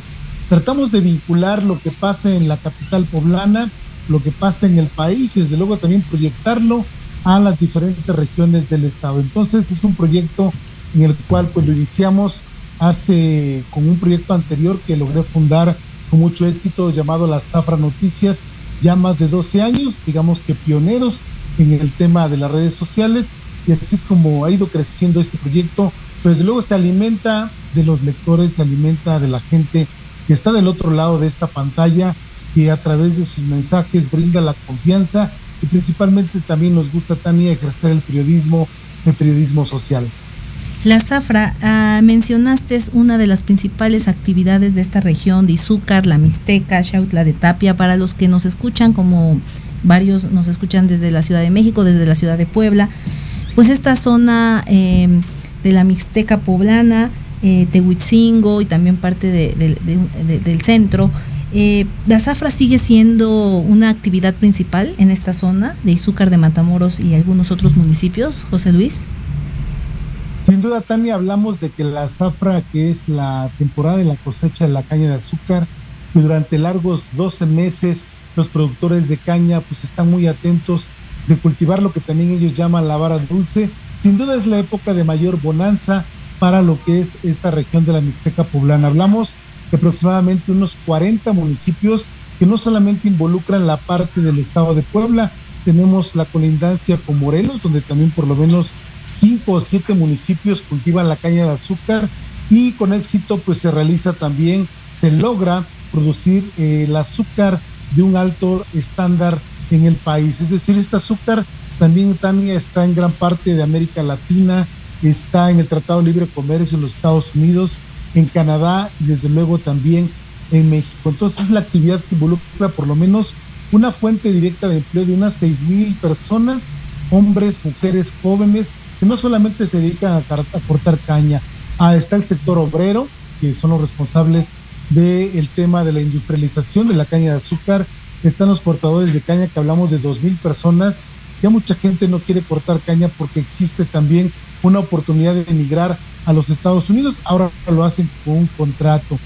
tratamos de vincular lo que pasa en la capital poblana, lo que pasa en el país y desde luego también proyectarlo a las diferentes regiones del estado. Entonces es un proyecto en el cual pues lo iniciamos hace con un proyecto anterior que logré fundar con mucho éxito llamado Las Zafra Noticias, ya más de 12 años, digamos que pioneros en el tema de las redes sociales y así es como ha ido creciendo este proyecto. Pues luego se alimenta de los lectores, se alimenta de la gente que está del otro lado de esta pantalla y a través de sus mensajes brinda la confianza y principalmente también nos gusta también ejercer el periodismo, el periodismo social. La zafra, ah, mencionaste es una de las principales actividades de esta región de Izúcar, la Mixteca, Chautla de Tapia, para los que nos escuchan, como varios nos escuchan desde la Ciudad de México, desde la Ciudad de Puebla pues esta zona em, de la Mixteca poblana, eh, Tehuitzingo y también parte del centro, Eh, ¿La zafra sigue siendo una actividad principal en esta zona de Izúcar de Matamoros y algunos otros municipios, José Luis? Sin duda, Tania, hablamos de que la zafra, que es la temporada de la cosecha de la caña de azúcar, y durante largos 12 meses los productores de caña pues están muy atentos de cultivar lo que también ellos llaman la vara dulce. Sin duda es la época de mayor bonanza para lo que es esta región de la Mixteca poblana. Hablamos de aproximadamente unos 40 municipios que no solamente involucran la parte del estado de Puebla, tenemos la colindancia con Morelos, donde también por lo menos cinco o siete municipios cultivan la caña de azúcar y con éxito pues se realiza también, se logra producir eh, el azúcar de un alto estándar en el país. Es decir, este azúcar también, Tania, está en gran parte de América Latina, está en el Tratado de Libre Comercio en los Estados Unidos, en Canadá y desde luego también en México. Entonces es la actividad que involucra por lo menos una fuente directa de empleo de unas seis mil personas, hombres, mujeres, jóvenes, que no solamente se dedican a, cortar caña, ah, está el sector obrero, que son los responsables del tema de la industrialización de la caña de azúcar, están los cortadores de caña, que hablamos de dos mil personas, ya mucha gente no quiere cortar caña porque existe también una oportunidad de emigrar a los Estados Unidos, ahora lo hacen con un contrato.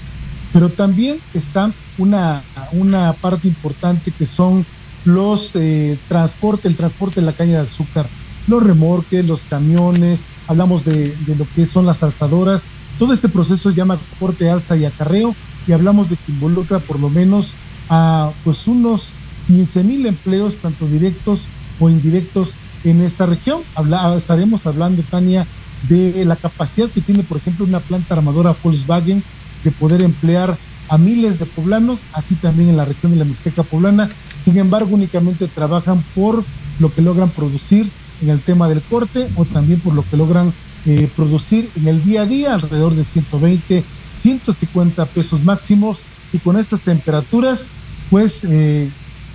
Pero también está una, una parte importante que son los eh, transporte, el transporte de la caña de azúcar, los remorques, los camiones, hablamos de, de lo que son las alzadoras, todo este proceso se llama corte, alza y acarreo y hablamos de que involucra por lo menos a pues unos 15 mil empleos, tanto directos o indirectos en esta región. Habla, estaremos hablando, Tania, de la capacidad que tiene, por ejemplo, una planta armadora Volkswagen de poder emplear a miles de poblanos, así también en la región de la Mixteca poblana. Sin embargo, únicamente trabajan por lo que logran producir en el tema del corte o también por lo que logran eh, producir en el día a día, alrededor de 120, 150 pesos máximos. Y con estas temperaturas, pues eh,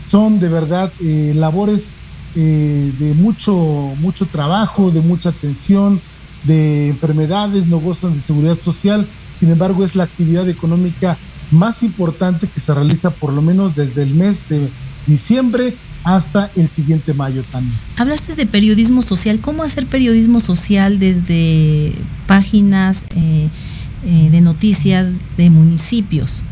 son de verdad eh, labores de mucho, mucho trabajo, de mucha atención, de enfermedades, no gozan de seguridad social, sin embargo es la actividad económica más importante que se realiza por lo menos desde el mes de diciembre hasta el siguiente mayo también. Hablaste de periodismo social, ¿cómo hacer periodismo social desde páginas eh, eh, de noticias de municipios?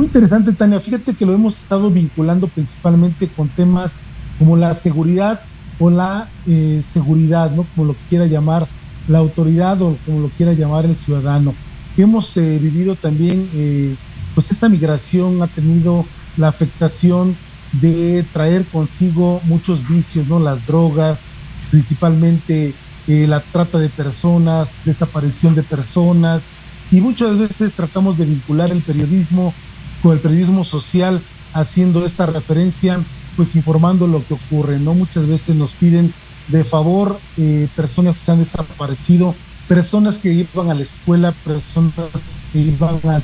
Muy interesante, Tania. Fíjate que lo hemos estado vinculando principalmente con temas como la seguridad o la eh, seguridad, ¿no? Como lo quiera llamar la autoridad o como lo quiera llamar el ciudadano. Hemos eh, vivido también, eh, pues esta migración ha tenido la afectación de traer consigo muchos vicios, ¿no? Las drogas, principalmente la trata de personas, desaparición de personas, y muchas veces tratamos de vincular el periodismo con el periodismo social, haciendo esta referencia pues informando lo que ocurre, ¿no? Muchas veces nos piden de favor eh, personas que se han desaparecido, personas que iban a la escuela, personas que iban al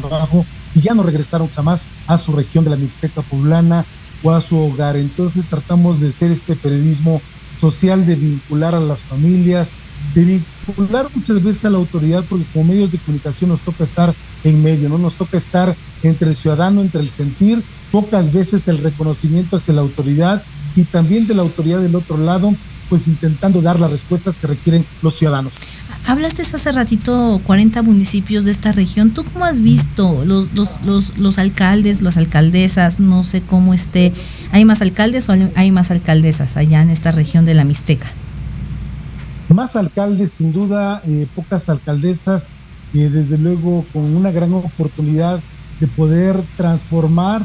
trabajo y ya no regresaron jamás a su región de la Mixteca poblana o a su hogar. Entonces tratamos de hacer este periodismo social, de vincular a las familias, de vincular muchas veces a la autoridad, porque como medios de comunicación nos toca estar en medio, ¿no? Nos toca estar entre el ciudadano, entre el sentir pocas veces el reconocimiento hacia la autoridad y también de la autoridad del otro lado, pues intentando dar las respuestas que requieren los ciudadanos. Hablaste hace ratito 40 municipios de esta región. ¿Tú cómo has visto los, los, los, los alcaldes, las alcaldesas? No sé cómo esté. ¿Hay más alcaldes o hay más alcaldesas allá en esta región de la Mixteca? Más alcaldes, sin duda, eh, pocas alcaldesas, eh, desde luego con una gran oportunidad de poder transformar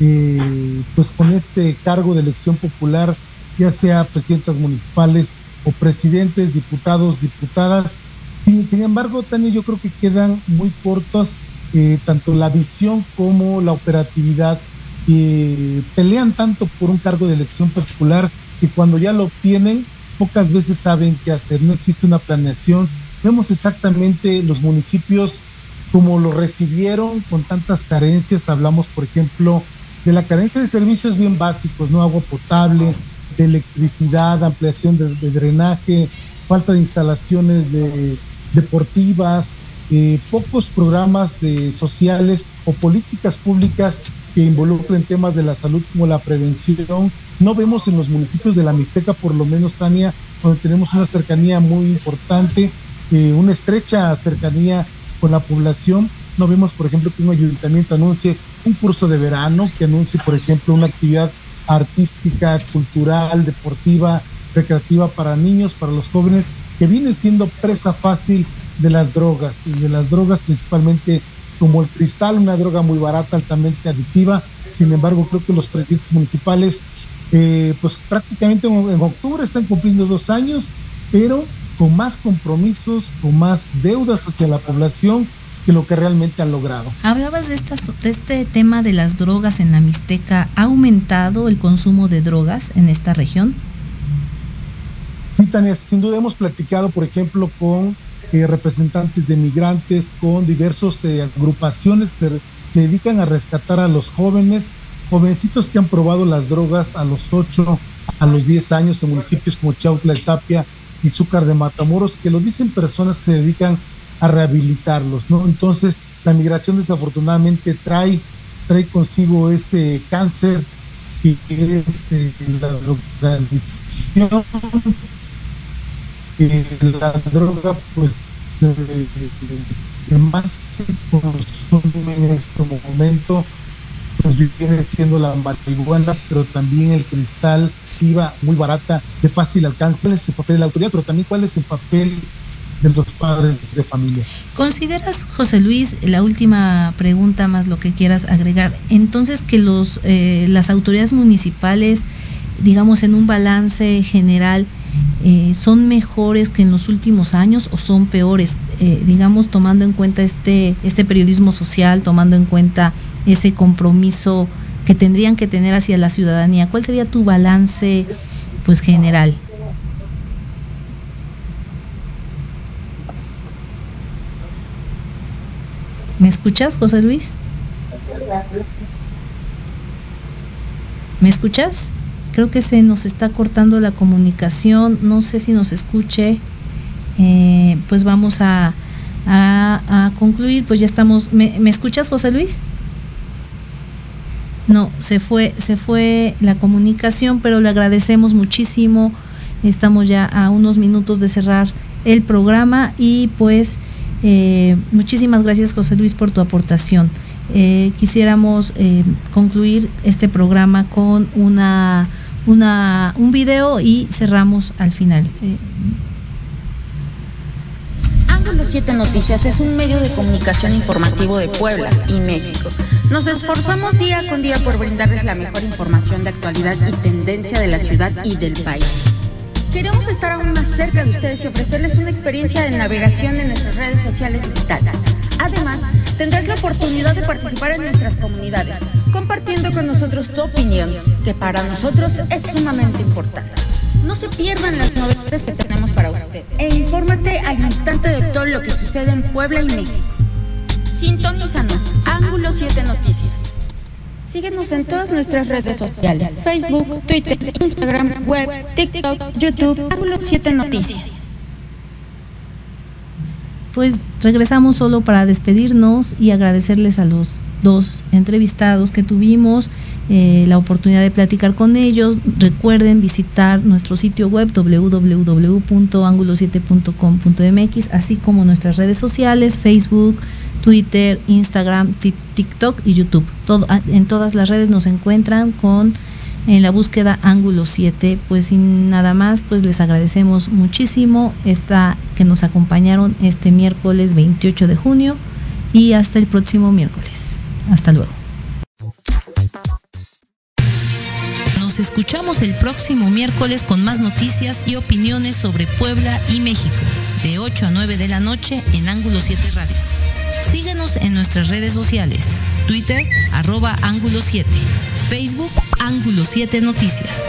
eh, pues con este cargo de elección popular, ya sea presidentas municipales o presidentes, diputados, diputadas. Sin, embargo, Tania, yo creo que quedan muy cortos eh, tanto la visión como la operatividad. Pelean tanto por un cargo de elección popular que cuando ya lo obtienen, pocas veces saben qué hacer. No existe una planeación. Vemos exactamente los municipios como lo recibieron con tantas carencias. Hablamos, por ejemplo, de la carencia de servicios bien básicos, ¿no? Agua potable, de electricidad, ampliación de, drenaje, falta de instalaciones de, deportivas, eh, pocos programas de sociales o políticas públicas que involucren temas de la salud como la prevención. No vemos en los municipios de la Mixteca, por lo menos, Tania, donde tenemos una cercanía muy importante, eh, una estrecha cercanía con la población. No vemos, por ejemplo, que un ayuntamiento anuncie un curso de verano, que anuncie, por ejemplo, una actividad artística, cultural, deportiva, recreativa para niños, para los jóvenes, que vienen siendo presa fácil de las drogas, y de las drogas principalmente como el cristal, una droga muy barata, altamente adictiva. Sin embargo, creo que los presidentes municipales, eh, pues prácticamente en, en octubre están cumpliendo dos años, pero con más compromisos, con más deudas hacia la población que lo que realmente han logrado. Hablabas de, estas, de este tema de las drogas en la Mixteca. ¿Ha aumentado el consumo de drogas en esta región? Sí, Tania, sin duda hemos platicado, por ejemplo, con eh, representantes de migrantes, con diversas eh, agrupaciones que se, se, dedican a rescatar a los jóvenes, jovencitos que han probado las drogas a los 8, a los 10 años en municipios como Chautla, Tapia y Zúcar de Matamoros, que lo dicen personas que se dedican a rehabilitarlos, ¿no? Entonces, la migración desafortunadamente trae, trae consigo ese cáncer que es eh, la drogadicción. Eh, la droga, pues, eh, que más se consume en este momento, pues viene siendo la marihuana, pero también el cristal muy barata, de fácil alcance, es el papel de la autoridad, pero también cuál es el papel de los padres de familia. ¿Consideras, José Luis, la última pregunta más lo que quieras agregar, entonces que los eh, las autoridades municipales, digamos en un balance general, eh, son mejores que en los últimos años o son peores, eh, digamos tomando en cuenta este este periodismo social, tomando en cuenta ese compromiso que tendrían que tener hacia la ciudadanía. ¿Cuál sería tu balance, pues general? ¿Me escuchas, José Luis? ¿Me escuchas? Creo que se nos está cortando la comunicación, no sé si nos escuche. Eh, pues vamos a, a, a, concluir, pues ya estamos. ¿Me, ¿Me, escuchas, José Luis? No, se fue, se fue la comunicación, pero le agradecemos muchísimo. Estamos ya a unos minutos de cerrar el programa y pues eh, muchísimas gracias José Luis por tu aportación. Eh, quisiéramos eh, concluir este programa con una, una, un video y cerramos al final. Ángulo 7 Noticias es un medio de comunicación informativo de Puebla y México. Nos esforzamos día con día por brindarles la mejor información de actualidad y tendencia de la ciudad y del país. Queremos estar aún más cerca de ustedes y ofrecerles una experiencia de navegación en nuestras redes sociales digitales. Además, tendrás la oportunidad de participar en nuestras comunidades, compartiendo con nosotros tu opinión, que para nosotros es sumamente importante. No se pierdan las novedades que tenemos para usted e infórmate al instante de todo lo que sucede en Puebla y México. Sintonízanos, Ángulo 7 Noticias. Síguenos en todas nuestras redes sociales, Facebook, Twitter, Instagram, web, TikTok, YouTube, Ángulo 7 Noticias. Pues regresamos solo para despedirnos y agradecerles a los dos entrevistados que tuvimos eh, la oportunidad de platicar con ellos. Recuerden visitar nuestro sitio web www.angulo7.com.mx, así como nuestras redes sociales, Facebook, Twitter, Instagram, TikTok y YouTube. Todo, en todas las redes nos encuentran con en la búsqueda ángulo 7. Pues sin nada más, pues les agradecemos muchísimo esta que nos acompañaron este miércoles 28 de junio y hasta el próximo miércoles. Hasta luego. Nos escuchamos el próximo miércoles con más noticias y opiniones sobre Puebla y México, de 8 a 9 de la noche en Ángulo 7 Radio. Síguenos en nuestras redes sociales. Twitter, arroba ángulo 7. Facebook, ángulo 7 noticias.